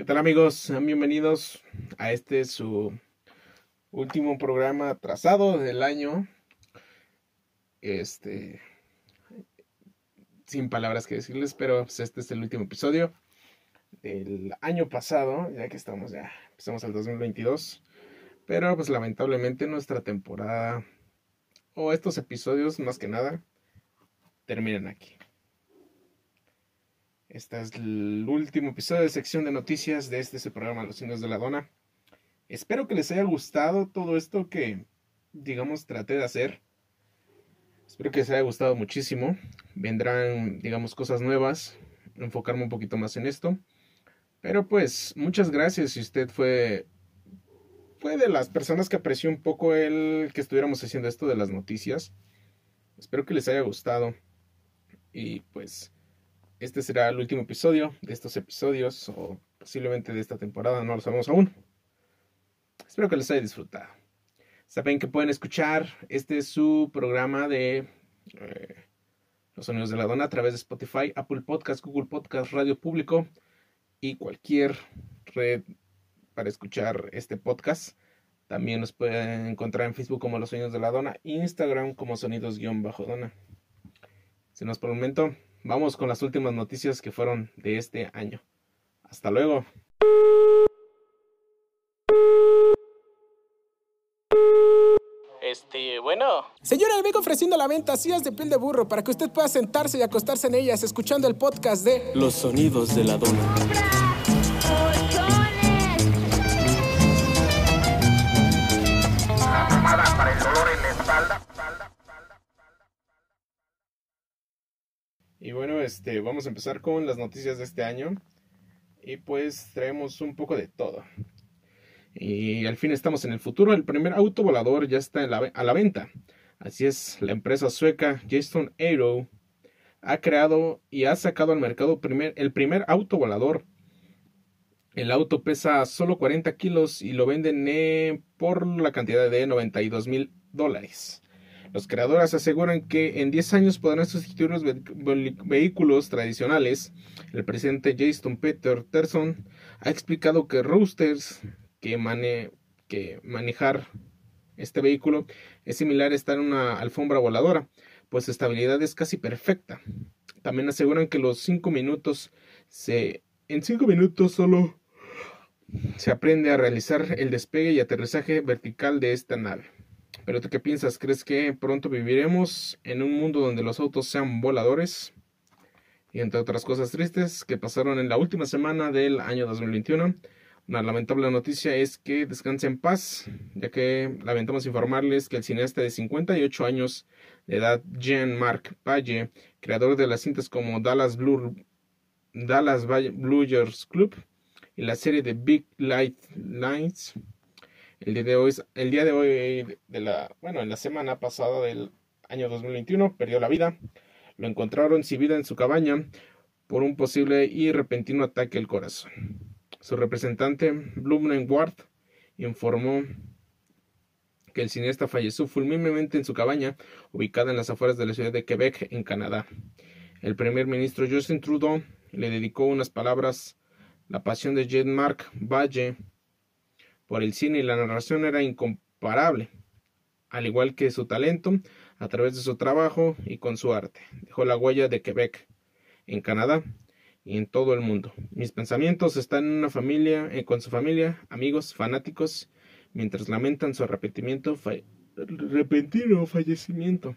¿Qué tal amigos? Bienvenidos a este su último programa trazado del año. Este, sin palabras que decirles, pero pues, este es el último episodio del año pasado, ya que estamos ya, empezamos el 2022. Pero pues lamentablemente nuestra temporada o estos episodios más que nada terminan aquí. Este es el último episodio de sección de noticias de este programa Los Indios de la Dona. Espero que les haya gustado todo esto que, digamos, traté de hacer. Espero que les haya gustado muchísimo. Vendrán, digamos, cosas nuevas. Enfocarme un poquito más en esto. Pero pues, muchas gracias si usted fue fue de las personas que apreció un poco el que estuviéramos haciendo esto de las noticias. Espero que les haya gustado. Y pues este será el último episodio de estos episodios o posiblemente de esta temporada, no lo sabemos aún. Espero que les haya disfrutado. Saben que pueden escuchar este su programa de eh, Los Sonidos de la Dona a través de Spotify, Apple Podcast, Google Podcast, Radio Público y cualquier red para escuchar este podcast. También nos pueden encontrar en Facebook como Los Sonidos de la Dona, Instagram como Sonidos-Dona. Si nos por un momento, vamos con las últimas noticias que fueron de este año. Hasta luego. Este, bueno. Señora, le vengo ofreciendo la venta sillas de piel de burro para que usted pueda sentarse y acostarse en ellas escuchando el podcast de Los sonidos de la dona. Y bueno, este, vamos a empezar con las noticias de este año. Y pues traemos un poco de todo. Y al fin estamos en el futuro. El primer auto volador ya está a la venta. Así es, la empresa sueca Jason Aero ha creado y ha sacado al mercado primer, el primer auto volador. El auto pesa solo 40 kilos y lo venden eh, por la cantidad de 92 mil dólares. Los creadores aseguran que en 10 años podrán sustituir los vehículos tradicionales. El presidente Jason Peter Terson ha explicado que roosters que, que manejar este vehículo es similar a estar en una alfombra voladora, pues su estabilidad es casi perfecta. También aseguran que los 5 minutos se en 5 minutos solo se aprende a realizar el despegue y aterrizaje vertical de esta nave. Pero tú qué piensas? ¿Crees que pronto viviremos en un mundo donde los autos sean voladores? Y entre otras cosas tristes que pasaron en la última semana del año 2021, una lamentable noticia es que descanse en paz, ya que lamentamos informarles que el cineasta de 58 años de edad, Jean-Marc Valle, creador de las cintas como Dallas Blue, Dallas Blues Club y la serie de Big Light Lines, el día de hoy, el día de hoy de la, bueno, en la semana pasada del año 2021 perdió la vida. Lo encontraron sin vida en su cabaña por un posible y repentino ataque al corazón. Su representante, Blumnen Ward, informó que el cineasta falleció fulminantemente en su cabaña, ubicada en las afueras de la ciudad de Quebec, en Canadá. El primer ministro Justin Trudeau le dedicó unas palabras. La pasión de Jean-Marc Valle por el cine y la narración era incomparable, al igual que su talento, a través de su trabajo y con su arte. Dejó la huella de Quebec, en Canadá y en todo el mundo. Mis pensamientos están en una familia, eh, con su familia, amigos, fanáticos, mientras lamentan su arrepentimiento, repentino fallecimiento.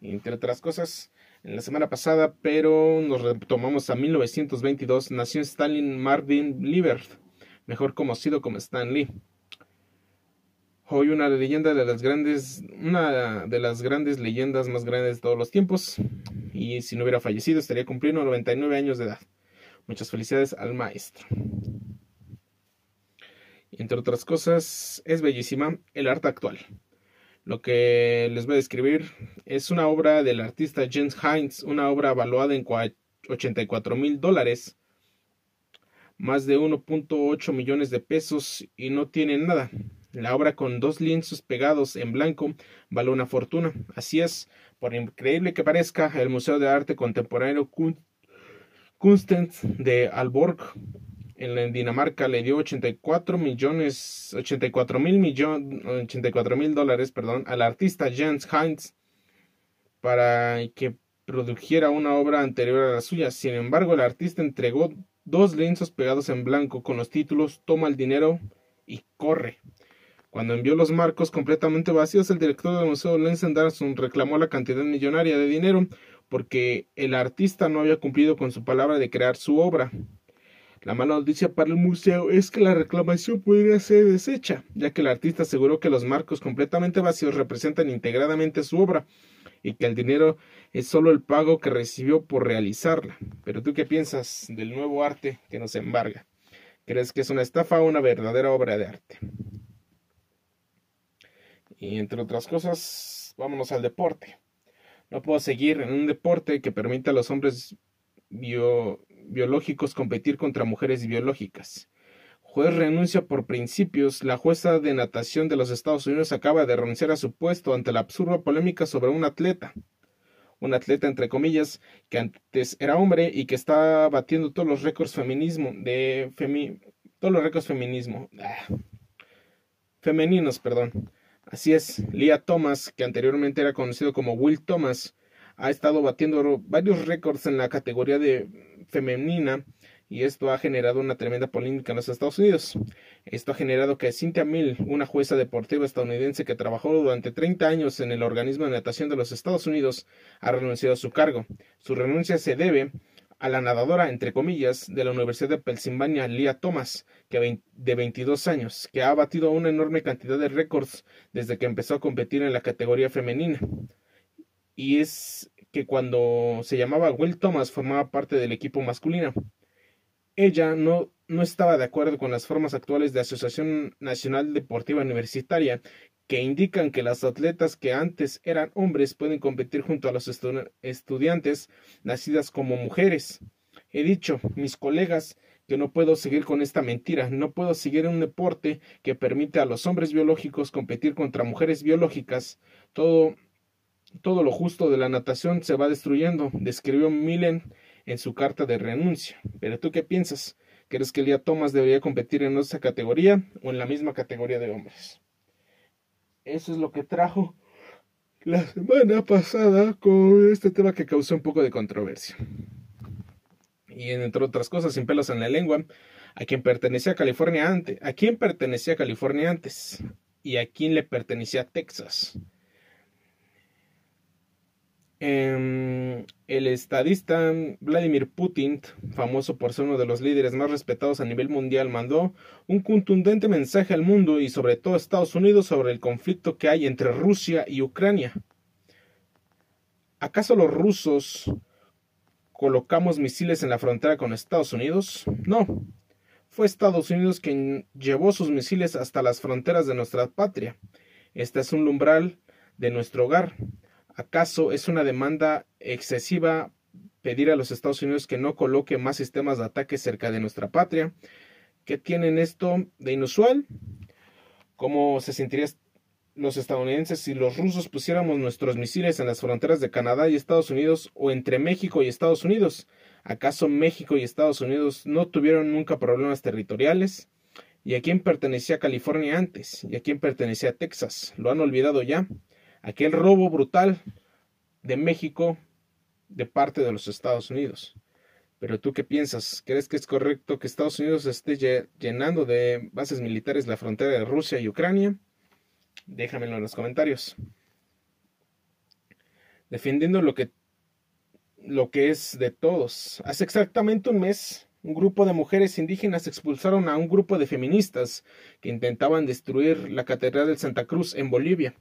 entre otras cosas, en la semana pasada, pero nos retomamos a 1922, nació Stalin Marvin Liebert mejor conocido como Stan Lee. Hoy una leyenda de las grandes, una de las grandes leyendas más grandes de todos los tiempos. Y si no hubiera fallecido, estaría cumpliendo 99 años de edad. Muchas felicidades al maestro. Entre otras cosas, es bellísima el arte actual. Lo que les voy a describir es una obra del artista James Hines, una obra evaluada en 84 mil dólares más de 1.8 millones de pesos y no tienen nada. La obra con dos lienzos pegados en blanco vale una fortuna. Así es, por increíble que parezca, el Museo de Arte Contemporáneo Kunst de Alborg en Dinamarca le dio 84 millones, 84 mil millón, 84 mil dólares, perdón, al artista Jens Heinz para que produjera una obra anterior a la suya. Sin embargo, el artista entregó dos lienzos pegados en blanco con los títulos Toma el dinero y Corre. Cuando envió los marcos completamente vacíos, el director del Museo Lens Anderson reclamó la cantidad millonaria de dinero porque el artista no había cumplido con su palabra de crear su obra. La mala noticia para el museo es que la reclamación podría ser deshecha, ya que el artista aseguró que los marcos completamente vacíos representan integradamente su obra y que el dinero es solo el pago que recibió por realizarla. Pero tú qué piensas del nuevo arte que nos embarga? ¿Crees que es una estafa o una verdadera obra de arte? Y entre otras cosas, vámonos al deporte. No puedo seguir en un deporte que permita a los hombres biológicos competir contra mujeres biológicas. Juez renuncia por principios. La jueza de natación de los Estados Unidos acaba de renunciar a su puesto ante la absurda polémica sobre un atleta. Un atleta, entre comillas, que antes era hombre y que está batiendo todos los récords feminismo, de todos los récords feminismo, ah, femeninos, perdón. Así es, Leah Thomas, que anteriormente era conocido como Will Thomas, ha estado batiendo varios récords en la categoría de femenina y esto ha generado una tremenda polémica en los Estados Unidos. Esto ha generado que Cynthia Mill, una jueza deportiva estadounidense que trabajó durante 30 años en el organismo de natación de los Estados Unidos, ha renunciado a su cargo. Su renuncia se debe a la nadadora, entre comillas, de la Universidad de Pensilvania, Leah Thomas, de 22 años, que ha batido una enorme cantidad de récords desde que empezó a competir en la categoría femenina. Y es que cuando se llamaba Will Thomas formaba parte del equipo masculino. Ella no, no estaba de acuerdo con las formas actuales de Asociación Nacional Deportiva Universitaria que indican que las atletas que antes eran hombres pueden competir junto a los estudiantes nacidas como mujeres. He dicho, mis colegas, que no puedo seguir con esta mentira, no puedo seguir un deporte que permite a los hombres biológicos competir contra mujeres biológicas. Todo, todo lo justo de la natación se va destruyendo, describió Millen en su carta de renuncia. Pero tú qué piensas? ¿Crees que Elia Thomas debería competir en esa categoría o en la misma categoría de hombres? Eso es lo que trajo la semana pasada con este tema que causó un poco de controversia. Y entre otras cosas, sin pelos en la lengua, a quien pertenecía California antes, a quién pertenecía California antes y a quién le pertenecía Texas. Em, el estadista Vladimir Putin, famoso por ser uno de los líderes más respetados a nivel mundial, mandó un contundente mensaje al mundo y sobre todo a Estados Unidos sobre el conflicto que hay entre Rusia y Ucrania. ¿Acaso los rusos colocamos misiles en la frontera con Estados Unidos? No. Fue Estados Unidos quien llevó sus misiles hasta las fronteras de nuestra patria. Este es un umbral de nuestro hogar. ¿Acaso es una demanda excesiva pedir a los Estados Unidos que no coloque más sistemas de ataque cerca de nuestra patria? ¿Qué tienen esto de inusual? ¿Cómo se sentirían los estadounidenses si los rusos pusiéramos nuestros misiles en las fronteras de Canadá y Estados Unidos o entre México y Estados Unidos? ¿Acaso México y Estados Unidos no tuvieron nunca problemas territoriales? ¿Y a quién pertenecía California antes? ¿Y a quién pertenecía Texas? ¿Lo han olvidado ya? Aquel robo brutal de México de parte de los Estados Unidos. Pero tú qué piensas? ¿Crees que es correcto que Estados Unidos esté llenando de bases militares la frontera de Rusia y Ucrania? Déjamelo en los comentarios. Defendiendo lo que, lo que es de todos. Hace exactamente un mes, un grupo de mujeres indígenas expulsaron a un grupo de feministas que intentaban destruir la Catedral de Santa Cruz en Bolivia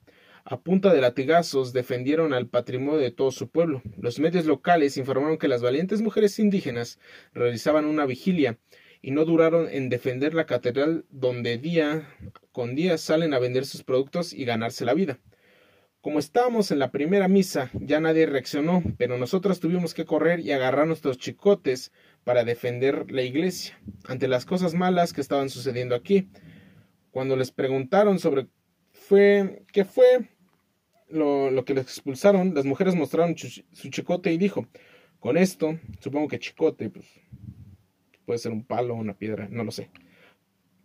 a punta de latigazos defendieron al patrimonio de todo su pueblo. Los medios locales informaron que las valientes mujeres indígenas realizaban una vigilia y no duraron en defender la catedral donde día con día salen a vender sus productos y ganarse la vida. Como estábamos en la primera misa, ya nadie reaccionó, pero nosotros tuvimos que correr y agarrar nuestros chicotes para defender la iglesia ante las cosas malas que estaban sucediendo aquí. Cuando les preguntaron sobre fue qué fue, lo, que les expulsaron, las mujeres mostraron su chicote y dijo, con esto, supongo que chicote, pues, puede ser un palo, una piedra, no lo sé.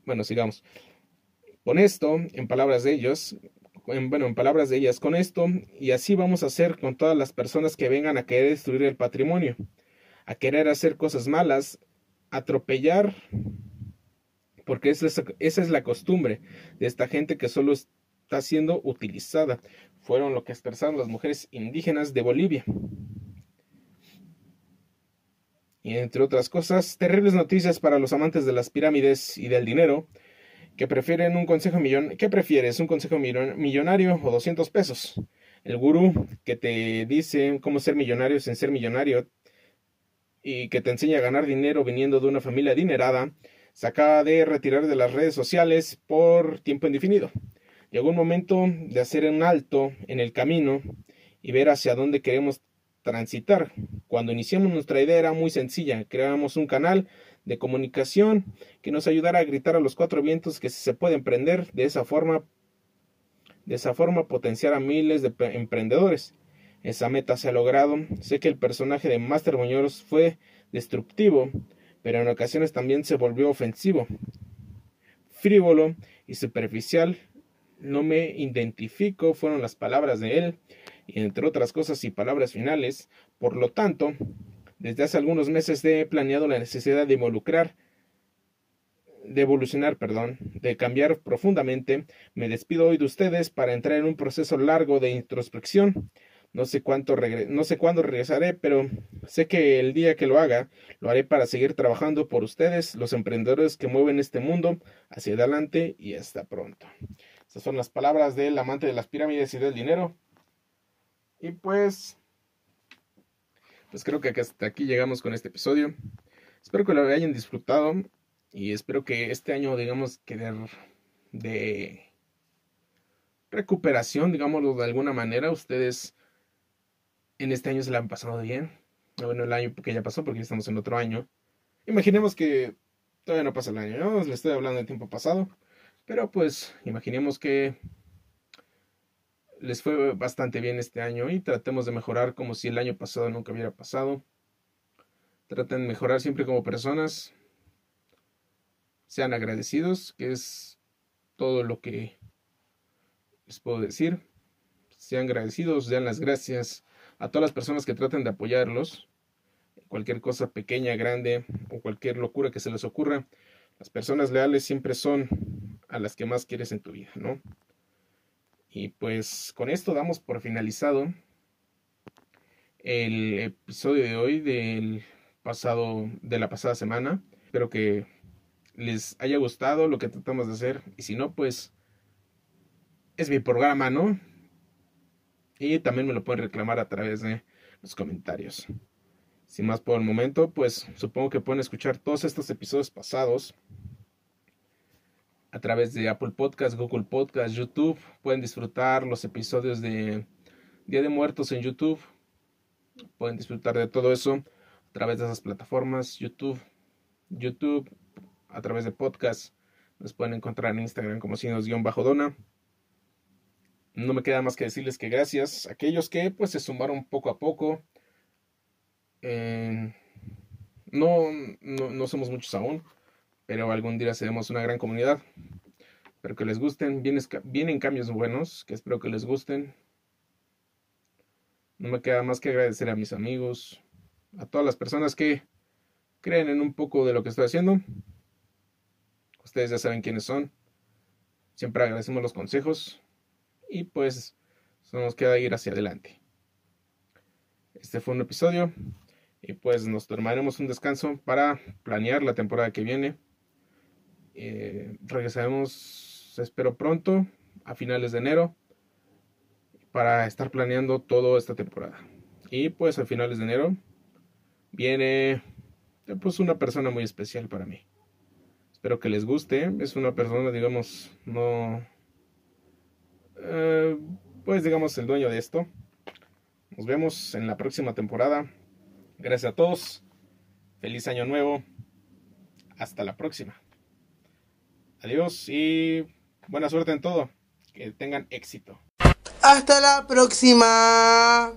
Bueno, sigamos. Con esto, en palabras de ellos, en, bueno, en palabras de ellas, con esto, y así vamos a hacer con todas las personas que vengan a querer destruir el patrimonio, a querer hacer cosas malas, atropellar, porque esa es, esa es la costumbre de esta gente que solo está siendo utilizada. Fueron lo que expresaron las mujeres indígenas de Bolivia. Y entre otras cosas, terribles noticias para los amantes de las pirámides y del dinero, que prefieren un consejo millonario. ¿Qué prefieres? ¿Un consejo millonario o 200 pesos? El gurú que te dice cómo ser millonario sin ser millonario y que te enseña a ganar dinero viniendo de una familia adinerada, se acaba de retirar de las redes sociales por tiempo indefinido. Llegó un momento de hacer un alto en el camino y ver hacia dónde queremos transitar. Cuando iniciamos nuestra idea era muy sencilla, creábamos un canal de comunicación que nos ayudara a gritar a los cuatro vientos que se puede emprender de esa forma de esa forma potenciar a miles de emprendedores. Esa meta se ha logrado. Sé que el personaje de Master Muñoz fue destructivo, pero en ocasiones también se volvió ofensivo, frívolo y superficial. No me identifico, fueron las palabras de él, y entre otras cosas y palabras finales. Por lo tanto, desde hace algunos meses he planeado la necesidad de involucrar, de evolucionar, perdón, de cambiar profundamente. Me despido hoy de ustedes para entrar en un proceso largo de introspección no sé cuánto no sé cuándo regresaré, pero sé que el día que lo haga, lo haré para seguir trabajando por ustedes, los emprendedores que mueven este mundo hacia adelante y hasta pronto. Estas son las palabras del amante de las pirámides y del dinero. Y pues pues creo que hasta aquí llegamos con este episodio. Espero que lo hayan disfrutado y espero que este año, digamos, que de, de recuperación, digámoslo de alguna manera, ustedes en este año se la han pasado bien. Bueno, el año que ya pasó, porque ya estamos en otro año. Imaginemos que todavía no pasa el año, ¿no? Le estoy hablando del tiempo pasado. Pero pues, imaginemos que les fue bastante bien este año y tratemos de mejorar como si el año pasado nunca hubiera pasado. Traten de mejorar siempre como personas. Sean agradecidos, que es todo lo que les puedo decir. Sean agradecidos, den las gracias a todas las personas que traten de apoyarlos, cualquier cosa pequeña, grande o cualquier locura que se les ocurra, las personas leales siempre son a las que más quieres en tu vida, ¿no? Y pues con esto damos por finalizado el episodio de hoy del pasado de la pasada semana. Espero que les haya gustado lo que tratamos de hacer y si no pues es mi programa, ¿no? Y también me lo pueden reclamar a través de los comentarios. Sin más por el momento, pues supongo que pueden escuchar todos estos episodios pasados a través de Apple Podcast, Google Podcast, YouTube. Pueden disfrutar los episodios de Día de Muertos en YouTube. Pueden disfrutar de todo eso a través de esas plataformas, YouTube, YouTube, a través de podcast. Nos pueden encontrar en Instagram como signos-dona no me queda más que decirles que gracias a aquellos que pues se sumaron poco a poco. No, no, somos muchos aún, pero algún día seremos una gran comunidad. Espero que les gusten. Vienen, vienen cambios buenos, que espero que les gusten. No me queda más que agradecer a mis amigos, a todas las personas que creen en un poco de lo que estoy haciendo. Ustedes ya saben quiénes son. Siempre agradecemos los consejos y pues solo nos queda ir hacia adelante. Este fue un episodio y pues nos tomaremos un descanso para planear la temporada que viene. Eh, regresaremos, espero pronto, a finales de enero, para estar planeando toda esta temporada. Y pues a finales de enero viene pues una persona muy especial para mí. Espero que les guste. Es una persona, digamos, no eh, pues digamos el dueño de esto. Nos vemos en la próxima temporada. Gracias a todos. Feliz año nuevo. Hasta la próxima. Adiós y buena suerte en todo. Que tengan éxito. Hasta la próxima.